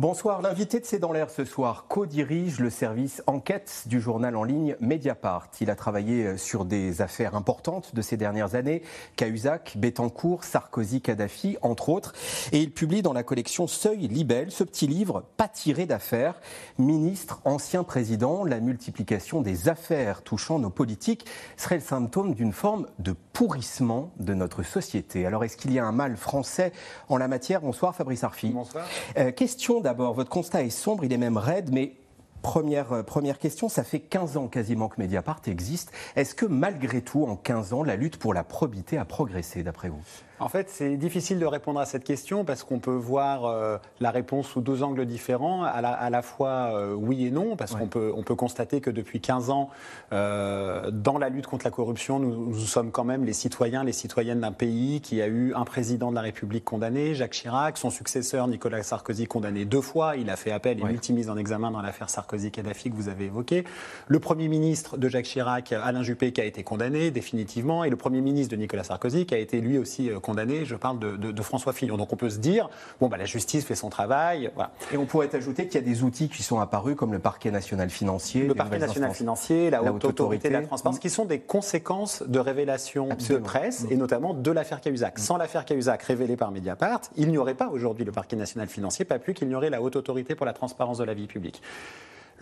Bonsoir, l'invité de C'est dans l'air ce soir co-dirige le service enquête du journal en ligne Mediapart. Il a travaillé sur des affaires importantes de ces dernières années, Cahuzac, Bettencourt, Sarkozy, Kadhafi, entre autres. Et il publie dans la collection Seuil Libelle ce petit livre, Pas tiré d'affaires, ministre, ancien président, la multiplication des affaires touchant nos politiques serait le symptôme d'une forme de pourrissement de notre société. Alors est-ce qu'il y a un mal français en la matière? Bonsoir Fabrice Arfi. Bonsoir. Euh, question d'abord, votre constat est sombre, il est même raide, mais première, euh, première question, ça fait 15 ans quasiment que Mediapart existe. Est-ce que malgré tout, en 15 ans, la lutte pour la probité a progressé d'après vous? En fait, c'est difficile de répondre à cette question parce qu'on peut voir euh, la réponse sous deux angles différents, à la, à la fois euh, oui et non, parce qu'on peut, on peut constater que depuis 15 ans, euh, dans la lutte contre la corruption, nous, nous, sommes quand même les citoyens, les citoyennes d'un pays qui a eu un président de la République condamné, Jacques Chirac, son successeur Nicolas Sarkozy condamné deux fois, il a fait appel et ouais. multimise en examen dans l'affaire Sarkozy-Kadhafi que vous avez évoquée, le Premier ministre de Jacques Chirac, Alain Juppé, qui a été condamné définitivement, et le Premier ministre de Nicolas Sarkozy, qui a été lui aussi condamné condamné, je parle de, de, de, François Fillon. Donc on peut se dire, bon, bah, la justice fait son travail. Voilà. Et on pourrait ajouter qu'il y a des outils qui sont apparus comme le parquet national financier. Le parquet national financier, la, la haute autorité, autorité de la transparence, qui sont des conséquences de révélations Absolument. de presse et notamment de l'affaire Cahuzac. Mmh. Sans l'affaire Cahuzac révélée par Mediapart, il n'y aurait pas aujourd'hui le parquet national financier, pas plus qu'il n'y aurait la haute autorité pour la transparence de la vie publique.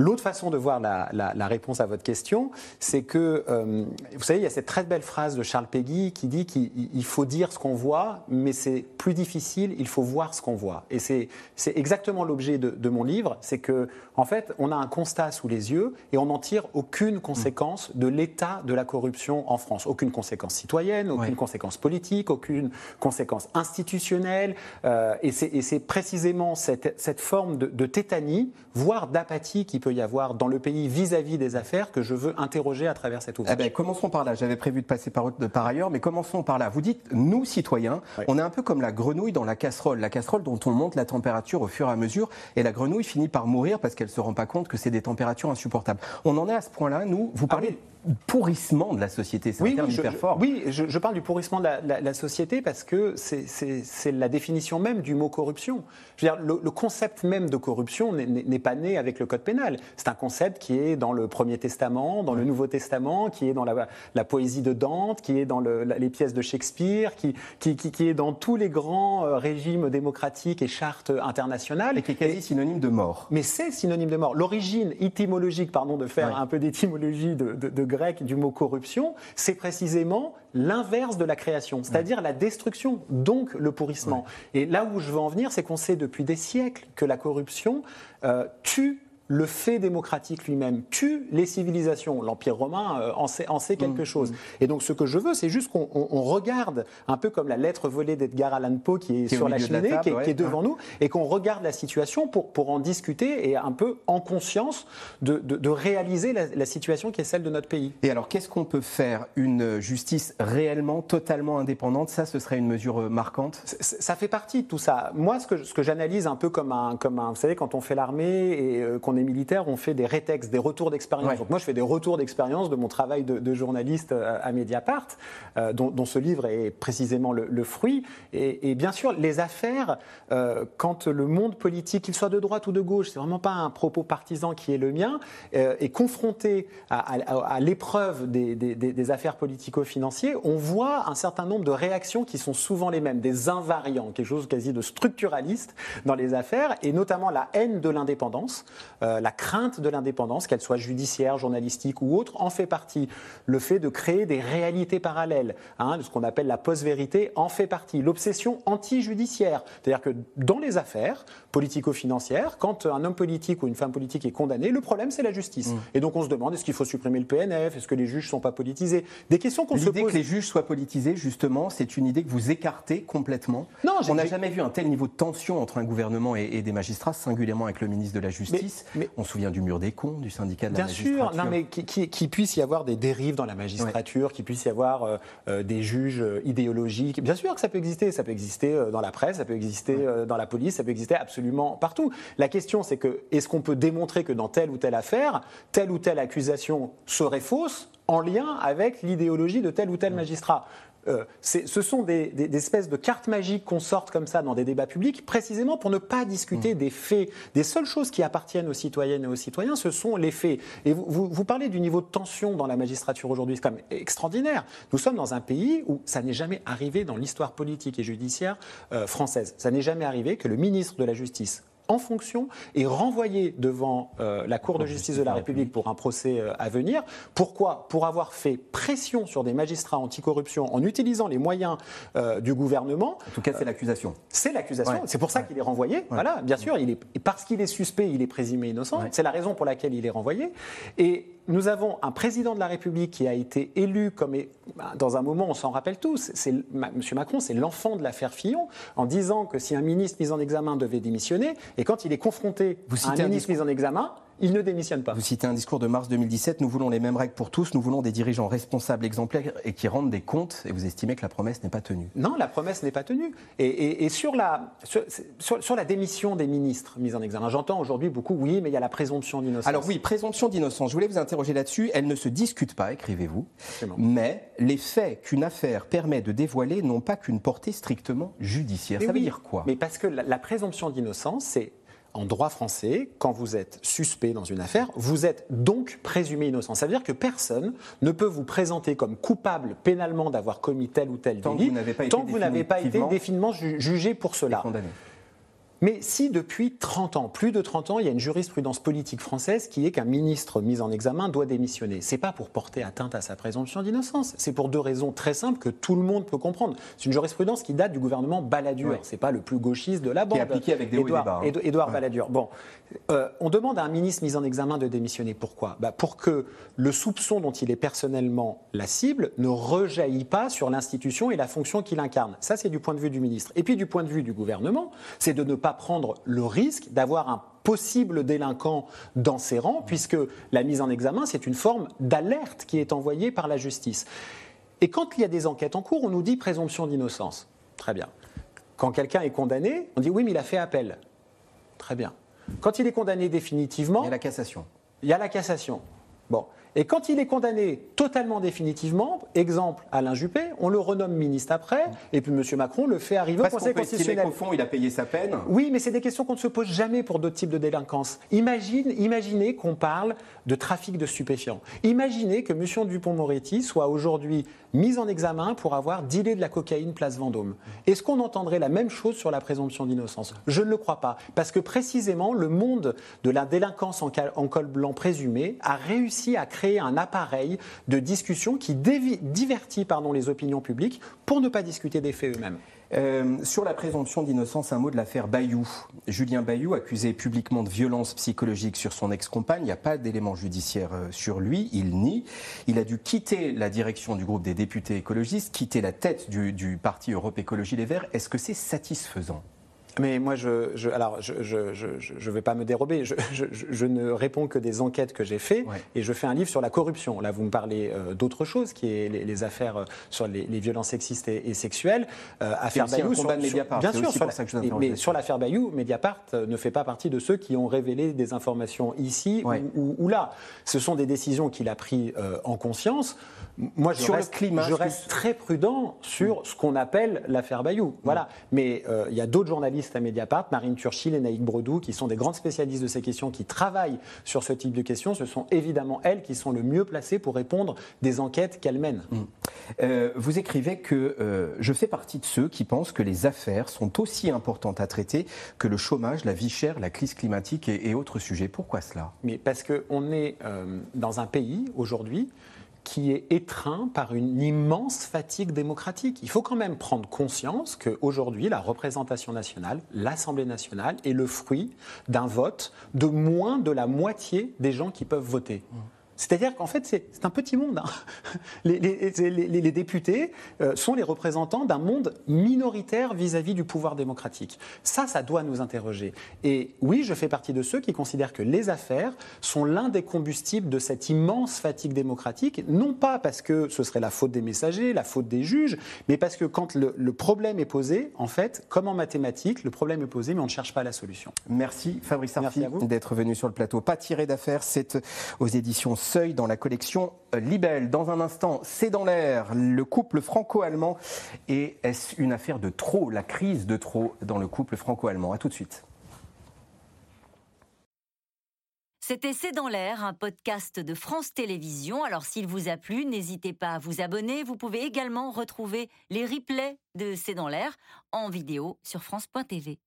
L'autre façon de voir la, la, la, réponse à votre question, c'est que, euh, vous savez, il y a cette très belle phrase de Charles Péguy qui dit qu'il faut dire ce qu'on voit, mais c'est plus difficile, il faut voir ce qu'on voit. Et c'est exactement l'objet de, de, mon livre, c'est que, en fait, on a un constat sous les yeux et on n'en tire aucune conséquence de l'état de la corruption en France. Aucune conséquence citoyenne, aucune ouais. conséquence politique, aucune conséquence institutionnelle. Euh, et c'est précisément cette, cette forme de, de tétanie, voire d'apathie qui peut y avoir dans le pays vis-à-vis -vis des affaires que je veux interroger à travers cet ouvrage. Eh ben, commençons par là. J'avais prévu de passer par, par, ailleurs, mais commençons par là. Vous dites, nous, citoyens, oui. on est un peu comme la grenouille dans la casserole. La casserole dont on monte la température au fur et à mesure, et la grenouille finit par mourir parce qu'elle ne se rend pas compte que c'est des températures insupportables. On en est à ce point-là, nous. Vous parlez... Ah oui pourrissement de la société. C'est oui, un terme oui, hyper je, fort. Oui, je, je, parle du pourrissement de la, la, la société parce que c'est la définition même du mot corruption. Je veux dire, le, le concept même de corruption n'est pas né avec le code pénal. C'est un concept qui est dans le Premier Testament, dans le Nouveau Testament, qui est dans la, la poésie de Dante, qui est dans le, les pièces de Shakespeare, qui, qui, qui, qui, est dans tous les grands euh, régimes démocratiques et chartes internationales. Et qui est quasi synonyme de mort. Mais c'est synonyme de mort. L'origine étymologique, pardon de faire ouais. un peu d'étymologie de, de, de grec du mot corruption, c'est précisément l'inverse de la création, c'est-à-dire ouais. la destruction, donc le pourrissement. Ouais. Et là où je veux en venir, c'est qu'on sait depuis des siècles que la corruption euh, tue le fait démocratique lui-même tue les civilisations. L'Empire romain euh, en, sait, en, sait, quelque mmh, chose. Mmh. Et donc ce que je veux, c'est juste qu'on regarde, un peu comme la lettre volée d'Edgar Allan Poe qui est, qui sur la cheminée, table, qui, est, ouais, qui est devant ouais. nous, et qu'on regarde la situation pour, pour en discuter et un peu en conscience de, de, de réaliser la, la, situation qui est celle de notre pays. Et alors qu'est-ce qu'on peut faire Une justice réellement, totalement indépendante? Ça, ce serait une mesure euh, marquante? Ça fait partie de tout ça. Moi, ce que, ce que j'analyse un peu comme un, comme un, vous savez, quand on fait l'armée et euh, qu'on est militaire, on fait des rétextes, des retours d'expérience. Ouais. Donc moi, je fais des retours d'expérience de mon travail de, de journaliste euh, à Mediapart, euh, dont, dont, ce livre est précisément le, le fruit. Et, et, bien sûr, les affaires, euh, quand le monde politique, qu'il soit de droite ou de gauche, c'est vraiment pas un propos partisan qui est le mien, euh, est confronté à, à, à l'épreuve des, des, des, affaires politico-financières, on voit un certain nombre de réactions qui sont souvent les mêmes, des invariants, quelque chose quasi de structuraliste dans les affaires, et notamment la haine de l'indépendance. Euh, euh, la crainte de l'indépendance, qu'elle soit judiciaire, journalistique ou autre, en fait partie. Le fait de créer des réalités parallèles, hein, ce qu'on appelle la post-vérité, en fait partie. L'obsession anti-judiciaire, c'est-à-dire que dans les affaires politico-financières, quand un homme politique ou une femme politique est condamné, le problème c'est la justice. Mmh. Et donc on se demande est-ce qu'il faut supprimer le PNF, est-ce que les juges ne sont pas politisés? Des questions qu'on se pose. L'idée que les juges soient politisés, justement, c'est une idée que vous écartez complètement. Non, on n'a jamais vu un tel niveau de tension entre un gouvernement et, et des magistrats, singulièrement avec le ministre de la Justice. Mais, On se souvient du mur des cons, du syndicat de la magistrature. Bien sûr, non, mais qu'il puisse y avoir des dérives dans la magistrature, qu'il puisse y avoir euh, euh, des juges idéologiques. Bien sûr que ça peut exister. Ça peut exister dans la presse, ça peut exister dans la police, ça peut exister absolument partout. La question, c'est que est-ce qu'on peut démontrer que dans telle ou telle affaire, telle ou telle accusation serait fausse en lien avec l'idéologie de tel ou tel magistrat? Euh, ce sont des, espèces de cartes magiques qu'on sorte comme ça dans des débats publics, précisément pour ne pas discuter mm. des faits. Des seules choses qui appartiennent aux citoyennes et aux citoyens, ce sont les faits. Et vous, vous, parlez du niveau de tension dans la magistrature aujourd'hui, c'est quand même extraordinaire. Nous sommes dans un pays où ça n'est jamais arrivé dans l'histoire politique et judiciaire euh, française. Ça n'est jamais arrivé que le ministre de la Justice en fonction et renvoyé devant euh, la Cour de justice de la République pour un procès euh, à venir. Pourquoi? Pour avoir fait pression sur des magistrats anticorruption en utilisant les moyens euh, du gouvernement. En tout cas, c'est l'accusation. C'est l'accusation. C'est pour ça qu'il est renvoyé. Voilà, bien sûr, il est, parce qu'il est suspect, il est présumé innocent. C'est la raison pour laquelle il est renvoyé. Et nous avons un président de la République qui a été élu comme bah, dans un moment, on s'en rappelle tous, c'est M. Macron, c'est l'enfant de l'affaire Fillon, en disant que si un ministre mis en examen devait démissionner, et quand il est confronté à un ministre mis en examen, il ne démissionne pas. Vous citez un discours de mars 2017, nous voulons les mêmes règles pour tous, nous voulons des dirigeants responsables, exemplaires et qui rendent des comptes, et vous estimez que la promesse n'est pas tenue Non, la promesse n'est pas tenue. Et, sur, la, sur, la démission des ministres mis en examen, j'entends aujourd'hui beaucoup, oui, mais il y a la présomption d'innocence. Alors oui, présomption d'innocence, je voulais vous interroger là-dessus, elle ne se discute pas, écrivez-vous, mais les faits qu'une affaire permet de dévoiler n'ont pas qu'une portée strictement judiciaire. Ça veut dire quoi? Mais parce que la présomption d'innocence, c'est en droit français, quand vous êtes suspect dans une affaire, vous êtes donc présumé innocent. Ça veut dire que personne ne peut vous présenter comme coupable pénalement d'avoir commis tel ou tel délit tant que vous n'avez pas été définitivement jugé pour cela. Mais si depuis 30 ans, plus de 30 ans, il y a une jurisprudence politique française qui est qu'un ministre mis en examen doit démissionner, c'est pas pour porter atteinte à sa présomption d'innocence, c'est pour deux raisons très simples que tout le monde peut comprendre. C'est une jurisprudence qui date du gouvernement Balladur, c'est pas le plus gauchiste de la bande. Qui est appliqué avec des Édouard, hauts Édouard Balladur. Bon, euh, on demande à un ministre mis en examen de démissionner. Pourquoi? Bah Pour que le soupçon dont il est personnellement la cible ne rejaillit pas sur l'institution et la fonction qu'il incarne. Ça, c'est du point de vue du ministre. Et puis du point de vue du gouvernement, c'est de ne pas prendre le risque d'avoir un possible délinquant dans ses rangs, puisque la mise en examen, c'est une forme d'alerte qui est envoyée par la justice. Et quand il y a des enquêtes en cours, on nous dit présomption d'innocence. Très bien. Quand quelqu'un est condamné, on dit oui, mais il a fait appel. Très bien. Quand il est condamné définitivement. Il y a la cassation. Il y a la cassation. Bon. Et quand il est condamné totalement définitivement, exemple Alain Juppé, on le renomme ministre après, et puis M. Macron le fait arriver au Conseil constitutionnel. Au fond, il a payé sa peine. Oui, mais c'est des questions qu'on ne se pose jamais pour d'autres types de délinquance. Imagine, imaginez qu'on parle de trafic de stupéfiants. Imaginez que M. Dupont-Moretti soit aujourd'hui mis en examen pour avoir dealé de la cocaïne place Vendôme. Est-ce qu'on entendrait la même chose sur la présomption d'innocence? Je ne le crois pas, parce que précisément le monde de la délinquance en col blanc présumé a réussi à créer un appareil de discussion qui divertit pardon, les opinions publiques pour ne pas discuter des faits eux-mêmes. Euh, sur la présomption d'innocence, un mot de l'affaire Bayou. Julien Bayou, accusé publiquement de violence psychologique sur son ex-compagne, il n'y a pas d'éléments judiciaires euh, sur lui, il nie. Il a dû quitter la direction du groupe des députés écologistes, quitter la tête du, du parti Europe Écologie Les Verts. Est-ce que c'est satisfaisant? Mais moi, je, je alors, je ne vais pas me dérober. Je, ne réponds que des enquêtes que j'ai faites et je fais un livre sur la corruption. Là, vous me parlez euh, d'autre chose, qui est les, affaires euh, sur les, violences sexistes et, sexuelles. Euh, affaire Bayou, sur, Mediapart, bien sûr, mais sur l'affaire Bayou, Mediapart ne fait pas partie de ceux qui ont révélé des informations ici ou, là. Ce sont des décisions qu'il a prises en conscience. Moi, je, reste, climat, je reste très prudent sur ce qu'on appelle l'affaire Bayou. Voilà. Mais il y a d'autres journalistes à Mediapart, Marine Turchil et Naïk Brodou, qui sont des grandes spécialistes de ces questions, qui travaillent sur ce type de questions. Ce sont évidemment elles qui sont le mieux placées pour répondre des enquêtes qu'elles mènent. Mmh. Euh, vous écrivez que euh, je fais partie de ceux qui pensent que les affaires sont aussi importantes à traiter que le chômage, la vie chère, la crise climatique et, autres sujets. Pourquoi cela? Mais parce qu'on est euh, dans un pays aujourd'hui qui est étreint par une immense fatigue démocratique. Il faut quand même prendre conscience qu'aujourd'hui, la représentation nationale, l'Assemblée nationale, est le fruit d'un vote de moins de la moitié des gens qui peuvent voter. C'est-à-dire qu'en fait, c'est un petit monde. Hein. Les, députés euh, sont les représentants d'un monde minoritaire vis-à-vis du pouvoir démocratique. Ça, ça doit nous interroger. Et oui, je fais partie de ceux qui considèrent que les affaires sont l'un des combustibles de cette immense fatigue démocratique, non pas parce que ce serait la faute des messagers, la faute des juges, mais parce que quand le, le problème est posé, en fait, comme en mathématiques, le problème est posé, mais on ne cherche pas la solution. Merci Fabrice Arfi d'être venu sur le plateau. Pas tiré d'affaires, c'est aux éditions Seuil dans la collection Libelle. Dans un instant, c'est dans l'air, le couple franco-allemand. Et est-ce une affaire de trop, la crise de trop dans le couple franco-allemand? A tout de suite. C'était C'est dans l'air, un podcast de France Télévisions. Alors s'il vous a plu, n'hésitez pas à vous abonner. Vous pouvez également retrouver les replays de C'est dans l'air en vidéo sur France.tv.